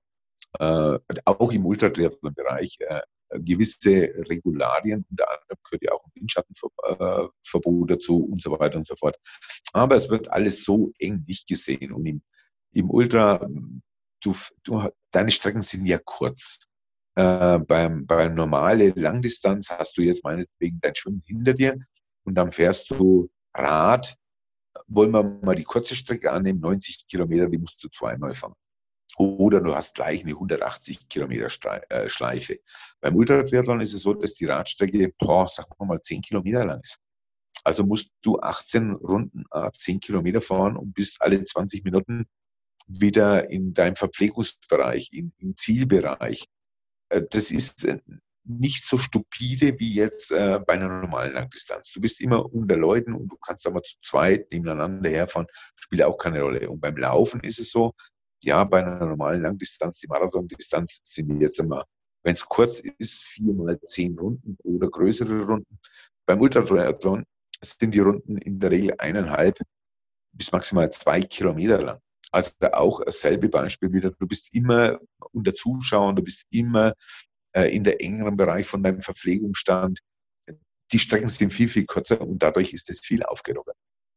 äh, auch im Ultratriathlon-Bereich äh, gewisse Regularien, unter anderem gehört ja auch ein Windschattenverbot dazu und so weiter und so fort. Aber es wird alles so eng nicht gesehen. Und im im Ultra, du, du, deine Strecken sind ja kurz. Äh, beim, beim normale Langdistanz hast du jetzt meinetwegen dein Schwimmen hinter dir und dann fährst du Rad. Wollen wir mal die kurze Strecke annehmen, 90 Kilometer, die musst du zweimal fahren. Oder du hast gleich eine 180 Kilometer äh, Schleife. Beim Ultratriathlon ist es so, dass die Radstrecke, boah, sagen wir mal, 10 Kilometer lang ist. Also musst du 18 Runden, 10 Kilometer fahren und bist alle 20 Minuten wieder in deinem Verpflegungsbereich, in, im Zielbereich. Äh, das ist äh, nicht so stupide wie jetzt äh, bei einer normalen Langdistanz. Du bist immer unter Leuten und du kannst aber zu zweit nebeneinander herfahren, spielt auch keine Rolle. Und beim Laufen ist es so, ja, bei einer normalen Langdistanz, die Marathondistanz sind jetzt immer, wenn es kurz ist, vier mal zehn Runden oder größere Runden. Beim Ultratriathlon sind die Runden in der Regel eineinhalb bis maximal zwei Kilometer lang. Also auch dasselbe Beispiel wieder. Du bist immer unter Zuschauern, du bist immer äh, in der engeren Bereich von deinem Verpflegungsstand. Die Strecken sind viel, viel kürzer und dadurch ist es viel aufgelockert.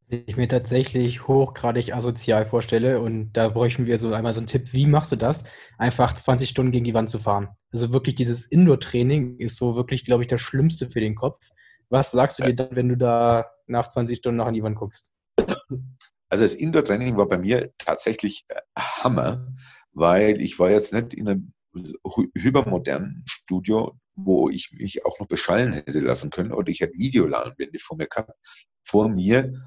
Ich mir tatsächlich hochgradig asozial vorstelle und da bräuchten wir so einmal so einen Tipp, wie machst du das? Einfach 20 Stunden gegen die Wand zu fahren. Also wirklich dieses Indoor-Training ist so wirklich, glaube ich, das Schlimmste für den Kopf. Was sagst du dir dann, wenn du da nach 20 Stunden noch an die Wand guckst? Also das Indoor-Training war bei mir tatsächlich äh, Hammer, weil ich war jetzt nicht in einem hypermodernen Studio, wo ich mich auch noch beschallen hätte lassen können oder ich hätte Videoleinwände vor mir gehabt. Vor mir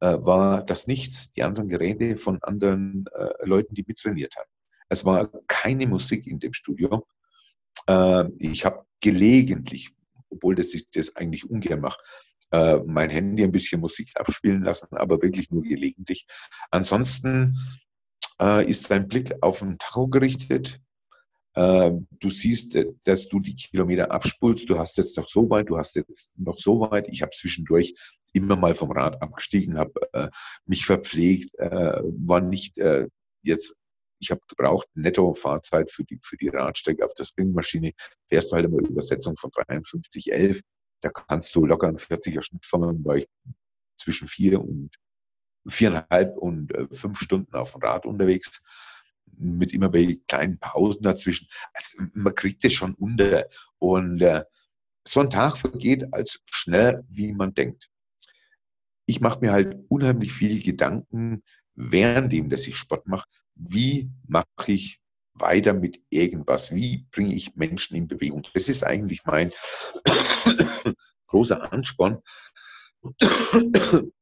äh, war das nichts, die anderen Geräte von anderen äh, Leuten, die mittrainiert haben. Es war keine Musik in dem Studio. Äh, ich habe gelegentlich, obwohl das ich das eigentlich ungern mache, äh, mein Handy ein bisschen Musik abspielen lassen, aber wirklich nur gelegentlich. Ansonsten äh, ist dein Blick auf den Tacho gerichtet. Äh, du siehst, äh, dass du die Kilometer abspulst. Du hast jetzt noch so weit, du hast jetzt noch so weit. Ich habe zwischendurch immer mal vom Rad abgestiegen, habe äh, mich verpflegt, war nicht jetzt ich habe gebraucht netto Fahrzeit für die, für die Radstrecke auf der Springmaschine. Fährst du halt immer Übersetzung von 53,11 da kannst du locker einen 40er Schnitt fahren, weil ich zwischen vier und viereinhalb und äh, fünf Stunden auf dem Rad unterwegs mit immer bei kleinen Pausen dazwischen. Also man kriegt es schon unter. Und äh, so ein Tag vergeht als schnell, wie man denkt. Ich mache mir halt unheimlich viel Gedanken, währenddem, dass ich Sport mache. Wie mache ich weiter mit irgendwas? Wie bringe ich Menschen in Bewegung? Das ist eigentlich mein großer Ansporn,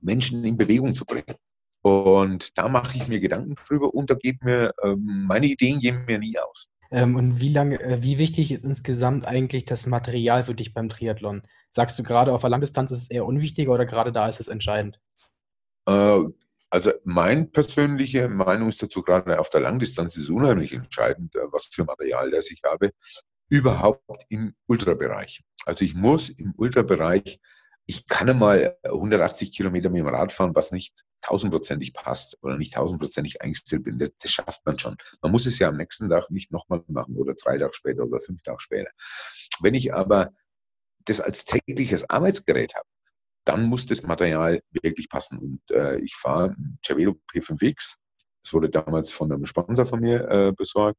Menschen in Bewegung zu bringen. Und da mache ich mir Gedanken drüber und da geht mir, ähm, meine Ideen gehen mir nie aus. Ähm, und wie lange, äh, wie wichtig ist insgesamt eigentlich das Material für dich beim Triathlon? Sagst du gerade auf der Langdistanz ist es eher unwichtiger oder gerade da ist es entscheidend? Also meine persönliche Meinung ist dazu, gerade auf der Langdistanz ist unheimlich entscheidend, äh, was für Material das ich habe, überhaupt im Ultrabereich. Also ich muss im Ultrabereich, ich kann einmal 180 Kilometer mit dem Rad fahren, was nicht tausendprozentig passt oder nicht tausendprozentig eingestellt bin. Das, das, schafft man schon. Man muss es ja am nächsten Tag nicht nochmal machen oder drei Tage später oder fünf Tage später. Wenn ich aber das als tägliches Arbeitsgerät habe, dann muss das Material wirklich passen. Und äh, ich fahre Cervelo P5X. Das wurde damals von einem Sponsor von mir äh, besorgt.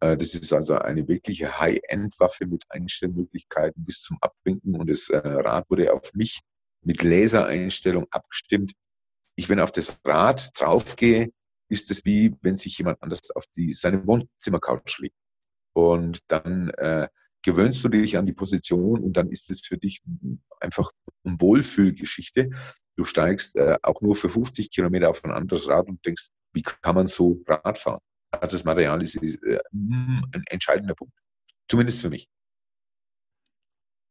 Äh, das ist also eine wirkliche High-End-Waffe mit Einstellmöglichkeiten bis zum Abwinken. Und das äh, Rad wurde auf mich mit Lasereinstellung abgestimmt. Ich, wenn auf das Rad draufgehe, ist es wie, wenn sich jemand anders auf die, seine Wohnzimmercouch legt. Und dann äh, gewöhnst du dich an die Position und dann ist es für dich einfach eine Wohlfühlgeschichte. Du steigst äh, auch nur für 50 Kilometer auf ein anderes Rad und denkst, wie kann man so Rad fahren? Also das Material ist äh, ein entscheidender Punkt. Zumindest für mich.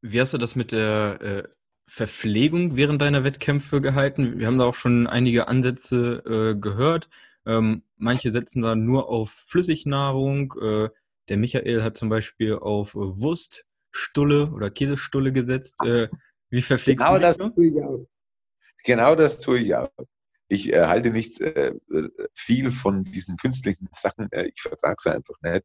Wie hast du das mit der äh, Verpflegung während deiner Wettkämpfe gehalten? Wir haben da auch schon einige Ansätze äh, gehört. Ähm, manche setzen da nur auf Flüssignahrung. Äh, der Michael hat zum Beispiel auf Wurststulle oder Käsestulle gesetzt. Äh, wie verpflegst genau du? Das tue ich auch. Genau das tue ich auch. Ich äh, halte nicht äh, viel von diesen künstlichen Sachen. Äh, ich vertrage es einfach nicht.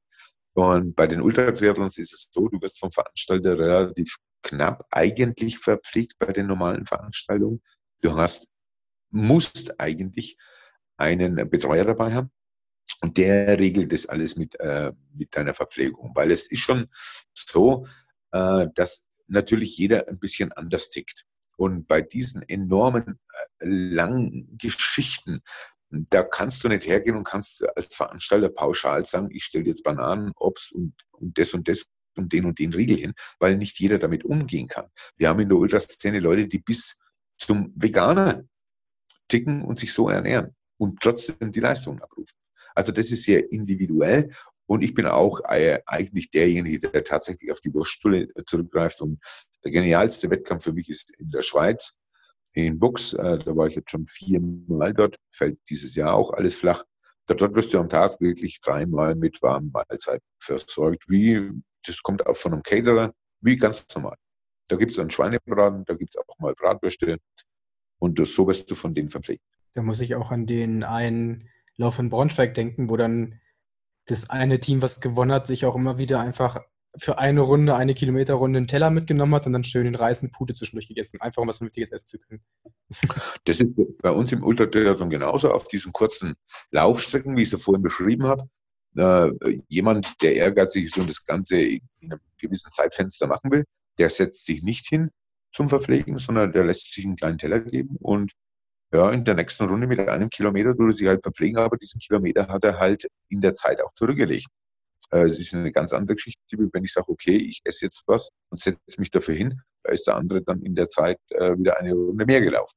Und bei den Ultratriathlons ist es so, du wirst vom Veranstalter relativ knapp eigentlich verpflegt bei den normalen Veranstaltungen. Du hast, musst eigentlich einen Betreuer dabei haben. Und der regelt das alles mit, äh, mit deiner Verpflegung. Weil es ist schon so, äh, dass natürlich jeder ein bisschen anders tickt. Und bei diesen enormen, äh, langen Geschichten, da kannst du nicht hergehen und kannst als Veranstalter pauschal sagen, ich stelle jetzt Bananen, Obst und, und das und das und den und den Riegel hin, weil nicht jeder damit umgehen kann. Wir haben in der Ultraszene Leute, die bis zum Veganer ticken und sich so ernähren und trotzdem die Leistung abrufen. Also das ist sehr individuell und ich bin auch äh, eigentlich derjenige, der tatsächlich auf die Wurststulle zurückgreift. Und der genialste Wettkampf für mich ist in der Schweiz, in Bux. Äh, da war ich jetzt schon viermal dort, fällt dieses Jahr auch alles flach. Dort wirst du am Tag wirklich dreimal mit warmen Mahlzeiten versorgt. Wie, das kommt auch von einem Caterer, wie ganz normal. Da gibt es dann Schweinebraten, da gibt es auch mal Bratwürste und so wirst du von denen verpflegt. Da muss ich auch an den einen Lauf in Braunschweig denken, wo dann das eine Team, was gewonnen hat, sich auch immer wieder einfach für eine Runde, eine Kilometerrunde einen Teller mitgenommen hat und dann schön den Reis mit Pute zwischendurch gegessen, einfach um was Vernünftiges essen zu können. Das ist bei uns im Ultratriathlon genauso, auf diesen kurzen Laufstrecken, wie ich es vorhin beschrieben habe. Äh, jemand, der ehrgeizig ist und das Ganze in einem gewissen Zeitfenster machen will, der setzt sich nicht hin zum Verpflegen, sondern der lässt sich einen kleinen Teller geben und ja, in der nächsten Runde mit einem Kilometer würde sich halt verpflegen, aber diesen Kilometer hat er halt in der Zeit auch zurückgelegt. Äh, es ist eine ganz andere Geschichte, wenn ich sage, okay, ich esse jetzt was und setze mich dafür hin, da ist der andere dann in der Zeit äh, wieder eine Runde mehr gelaufen.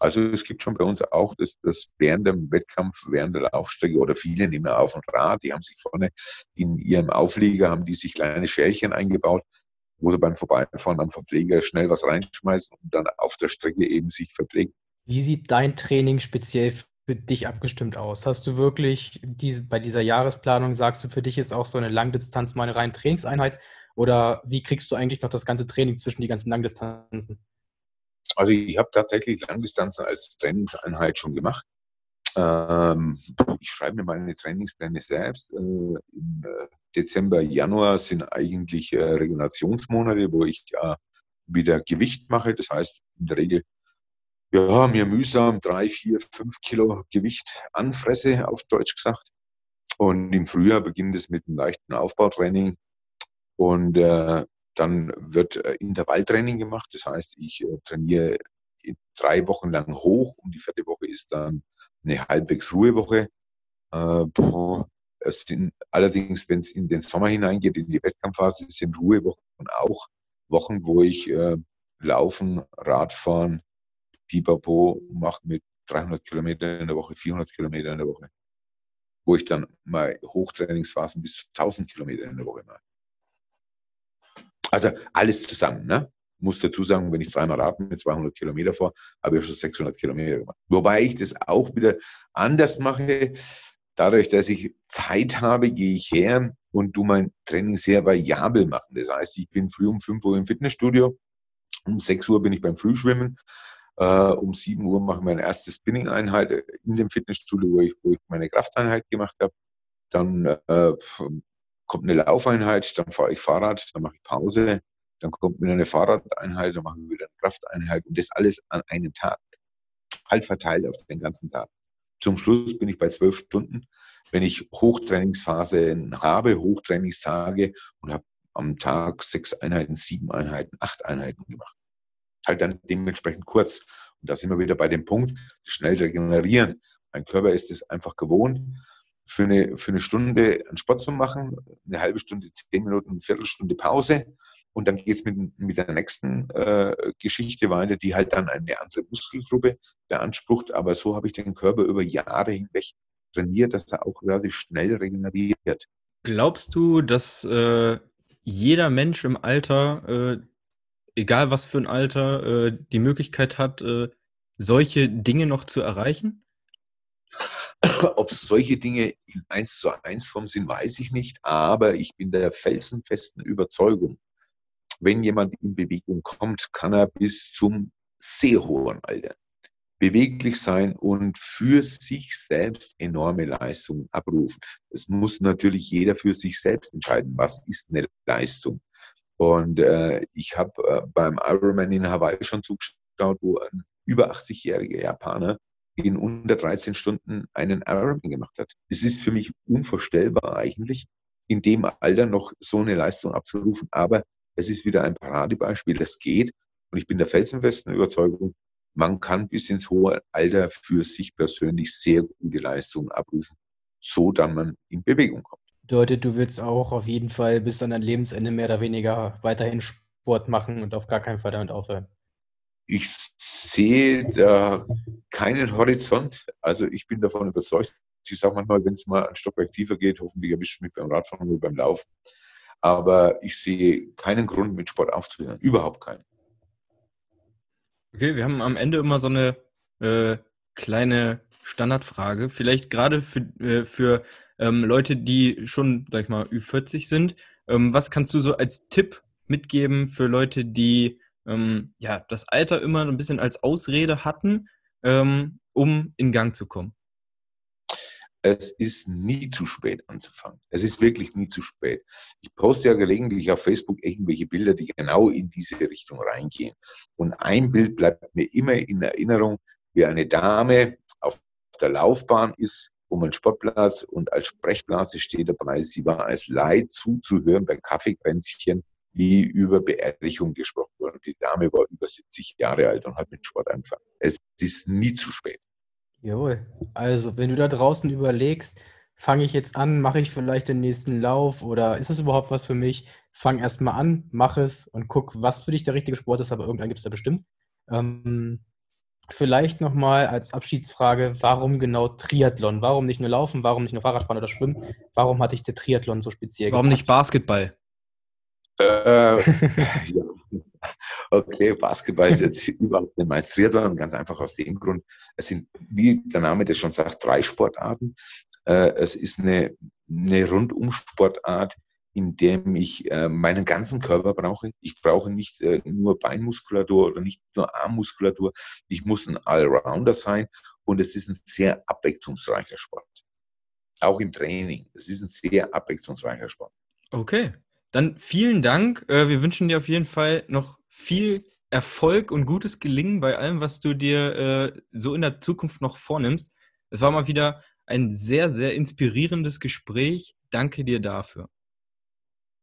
Also es gibt schon bei uns auch das, das während dem Wettkampf, während der Laufstrecke oder viele nehmen auf ein Rad, die haben sich vorne in ihrem Auflieger, haben die sich kleine Schälchen eingebaut, wo sie beim Vorbeifahren am Verpfleger schnell was reinschmeißen und dann auf der Strecke eben sich verpflegen. Wie sieht dein Training speziell für dich abgestimmt aus? Hast du wirklich diese, bei dieser Jahresplanung, sagst du, für dich ist auch so eine Langdistanz mal eine reine Trainingseinheit? Oder wie kriegst du eigentlich noch das ganze Training zwischen die ganzen Langdistanzen? Also ich habe tatsächlich Langdistanzen als Trainingseinheit schon gemacht. Ähm, ich schreibe mir meine Trainingspläne selbst. Äh, Im äh, Dezember, Januar sind eigentlich äh, Regenerationsmonate, wo ich wieder Gewicht mache. Das heißt, in der Regel ja, mir mühsam drei, vier, fünf Kilo Gewicht anfresse, auf Deutsch gesagt. Und im Frühjahr beginnt es mit einem leichten Aufbautraining. Und äh, dann wird äh, Intervalltraining gemacht. Das heißt, ich äh, trainiere drei Wochen lang hoch und die vierte Woche ist dann eine halbwegs Ruhewoche. Äh, es sind allerdings, wenn es in den Sommer hineingeht, in die Wettkampfphase, sind Ruhewochen auch Wochen, wo ich äh, Laufen, Radfahren, Pipapo mache mit 300 Kilometer in der Woche, 400 Kilometer in der Woche. Wo ich dann mal Hochtrainingsphasen bis zu 1000 Kilometer in der Woche mache. Also alles zusammen, ne? Muss dazu sagen, wenn ich dreimal Rad mit 200 Kilometer vor, habe ich schon 600 Kilometer gemacht. Wobei ich das auch wieder anders mache. Dadurch, dass ich Zeit habe, gehe ich her und tu mein Training sehr variabel machen. Das heißt, ich bin früh um 5 Uhr im Fitnessstudio, um 6 Uhr bin ich beim Frühschwimmen, um 7 Uhr machen wir eine erste Spinning-Einheit in dem Fitnessstudio, wo ich, wo ich meine Krafteinheit gemacht habe. Dann äh, kommt eine Laufeinheit, dann fahre ich Fahrrad, dann mache ich Pause, dann kommt wieder eine Fahrradeinheit, dann mache ich wieder eine Krafteinheit und das alles an einem Tag. Halt verteilt auf den ganzen Tag. Zum Schluss bin ich bei zwölf Stunden. Wenn ich Hochtrainingsphasen habe, Hochtrainingstage und habe am Tag sechs Einheiten, sieben Einheiten, acht Einheiten gemacht halt dann dementsprechend kurz. Und da sind wir wieder bei dem Punkt, schnell regenerieren. Mein Körper ist es einfach gewohnt. für eine, für eine Stunde einen Sport zu machen, eine halbe Stunde, zehn Minuten, eine Viertelstunde Pause und dann geht es mit, mit der nächsten äh, Geschichte weiter, die halt dann eine andere Muskelgruppe beansprucht. Aber so habe ich den Körper über Jahre hinweg trainiert, dass er auch relativ schnell regeneriert. Glaubst du, dass äh, jeder Mensch im Alter, äh, egal was für ein Alter, äh, die Möglichkeit hat, äh, solche Dinge noch zu erreichen? Ob solche Dinge in 1 zu 1 Form sind, weiß ich nicht, aber ich bin der felsenfesten Überzeugung, wenn jemand in Bewegung kommt, kann er bis zum sehr hohen Alter beweglich sein und für sich selbst enorme Leistungen abrufen. Es muss natürlich jeder für sich selbst entscheiden, was ist eine Leistung. Und äh, ich habe äh, beim Ironman in Hawaii schon zugeschaut, wo ein über 80-jähriger Japaner in unter 13 Stunden einen Ironman gemacht hat. Es ist für mich unvorstellbar eigentlich, in dem Alter noch so eine Leistung abzurufen. Aber es ist wieder ein Paradebeispiel, das geht. Und ich bin der felsenfesten Überzeugung, man kann bis ins hohe Alter für sich persönlich sehr gute Leistungen abrufen, so dann man in Bewegung kommt. Bedeutet, du willst auch auf jeden Fall bis an dein Lebensende mehr oder weniger weiterhin Sport machen und auf gar keinen Fall damit aufhören. Ich sehe da keinen Horizont. Also ich bin davon überzeugt. Ich sage manchmal, wenn es mal ein Stockwerk tiefer geht, hoffentlich erwischt mich beim Radfahren oder beim Laufen. Aber ich sehe keinen Grund, mit Sport aufzuhören. Überhaupt keinen. Okay, wir haben am Ende immer so eine äh, kleine Standardfrage. Vielleicht gerade für, äh, für ähm, Leute, die schon, sag ich mal, Ü40 sind. Ähm, was kannst du so als Tipp mitgeben für Leute, die ähm, ja, das Alter immer ein bisschen als Ausrede hatten, ähm, um in Gang zu kommen? es ist nie zu spät anzufangen. Es ist wirklich nie zu spät. Ich poste ja gelegentlich auf Facebook irgendwelche Bilder, die genau in diese Richtung reingehen. Und ein Bild bleibt mir immer in Erinnerung, wie eine Dame auf der Laufbahn ist, um einen Sportplatz und als Sprechblase steht dabei. Sie war als Leid zuzuhören bei Kaffeekränzchen, wie über Beerdigung gesprochen wurde. Die Dame war über 70 Jahre alt und hat mit Sport angefangen. Es ist nie zu spät. Jawohl. Also, wenn du da draußen überlegst, fange ich jetzt an, mache ich vielleicht den nächsten Lauf oder ist das überhaupt was für mich? Fang erst mal an, mach es und guck, was für dich der richtige Sport ist, aber irgendwann gibt es da bestimmt. Ähm, vielleicht nochmal als Abschiedsfrage, warum genau Triathlon? Warum nicht nur Laufen? Warum nicht nur Fahrradfahren oder Schwimmen? Warum hatte ich der Triathlon so speziell Warum gepackt? nicht Basketball? Äh, ja. Okay, Basketball ist jetzt überhaupt nicht meistriert worden, ganz einfach aus dem Grund, es sind, wie der Name das schon sagt, drei Sportarten. Äh, es ist eine, eine Rundumsportart, in dem ich äh, meinen ganzen Körper brauche. Ich brauche nicht äh, nur Beinmuskulatur oder nicht nur Armmuskulatur. Ich muss ein Allrounder sein und es ist ein sehr abwechslungsreicher Sport. Auch im Training. Es ist ein sehr abwechslungsreicher Sport. Okay. Dann vielen Dank. Wir wünschen dir auf jeden Fall noch viel Erfolg und gutes Gelingen bei allem, was du dir äh, so in der Zukunft noch vornimmst. Es war mal wieder ein sehr, sehr inspirierendes Gespräch. Danke dir dafür.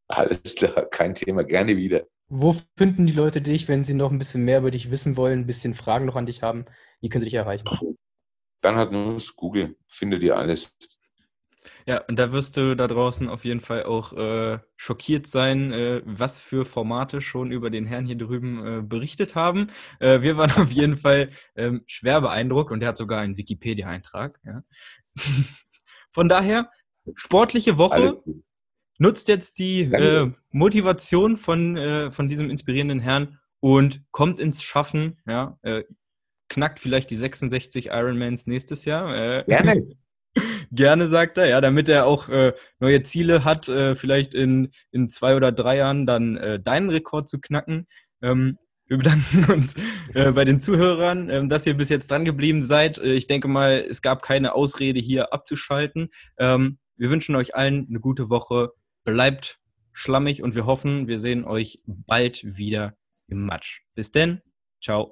Alles klar, kein Thema, gerne wieder. Wo finden die Leute dich, wenn sie noch ein bisschen mehr über dich wissen wollen, ein bisschen Fragen noch an dich haben? Wie können sie dich erreichen? Dann hat nur Google, findet ihr alles. Ja, und da wirst du da draußen auf jeden Fall auch äh, schockiert sein, äh, was für Formate schon über den Herrn hier drüben äh, berichtet haben. Äh, wir waren auf jeden Fall ähm, schwer beeindruckt und er hat sogar einen Wikipedia-Eintrag. Ja. Von daher, sportliche Woche. Nutzt jetzt die äh, Motivation von, äh, von diesem inspirierenden Herrn und kommt ins Schaffen. Ja, knackt vielleicht die 66 Ironmans nächstes Jahr. Gerne. Gerne, sagt er, ja, damit er auch äh, neue Ziele hat, äh, vielleicht in, in zwei oder drei Jahren dann äh, deinen Rekord zu knacken. Ähm, wir bedanken uns äh, bei den Zuhörern, ähm, dass ihr bis jetzt dran geblieben seid. Äh, ich denke mal, es gab keine Ausrede hier abzuschalten. Ähm, wir wünschen euch allen eine gute Woche. Bleibt schlammig und wir hoffen, wir sehen euch bald wieder im Matsch. Bis denn, ciao.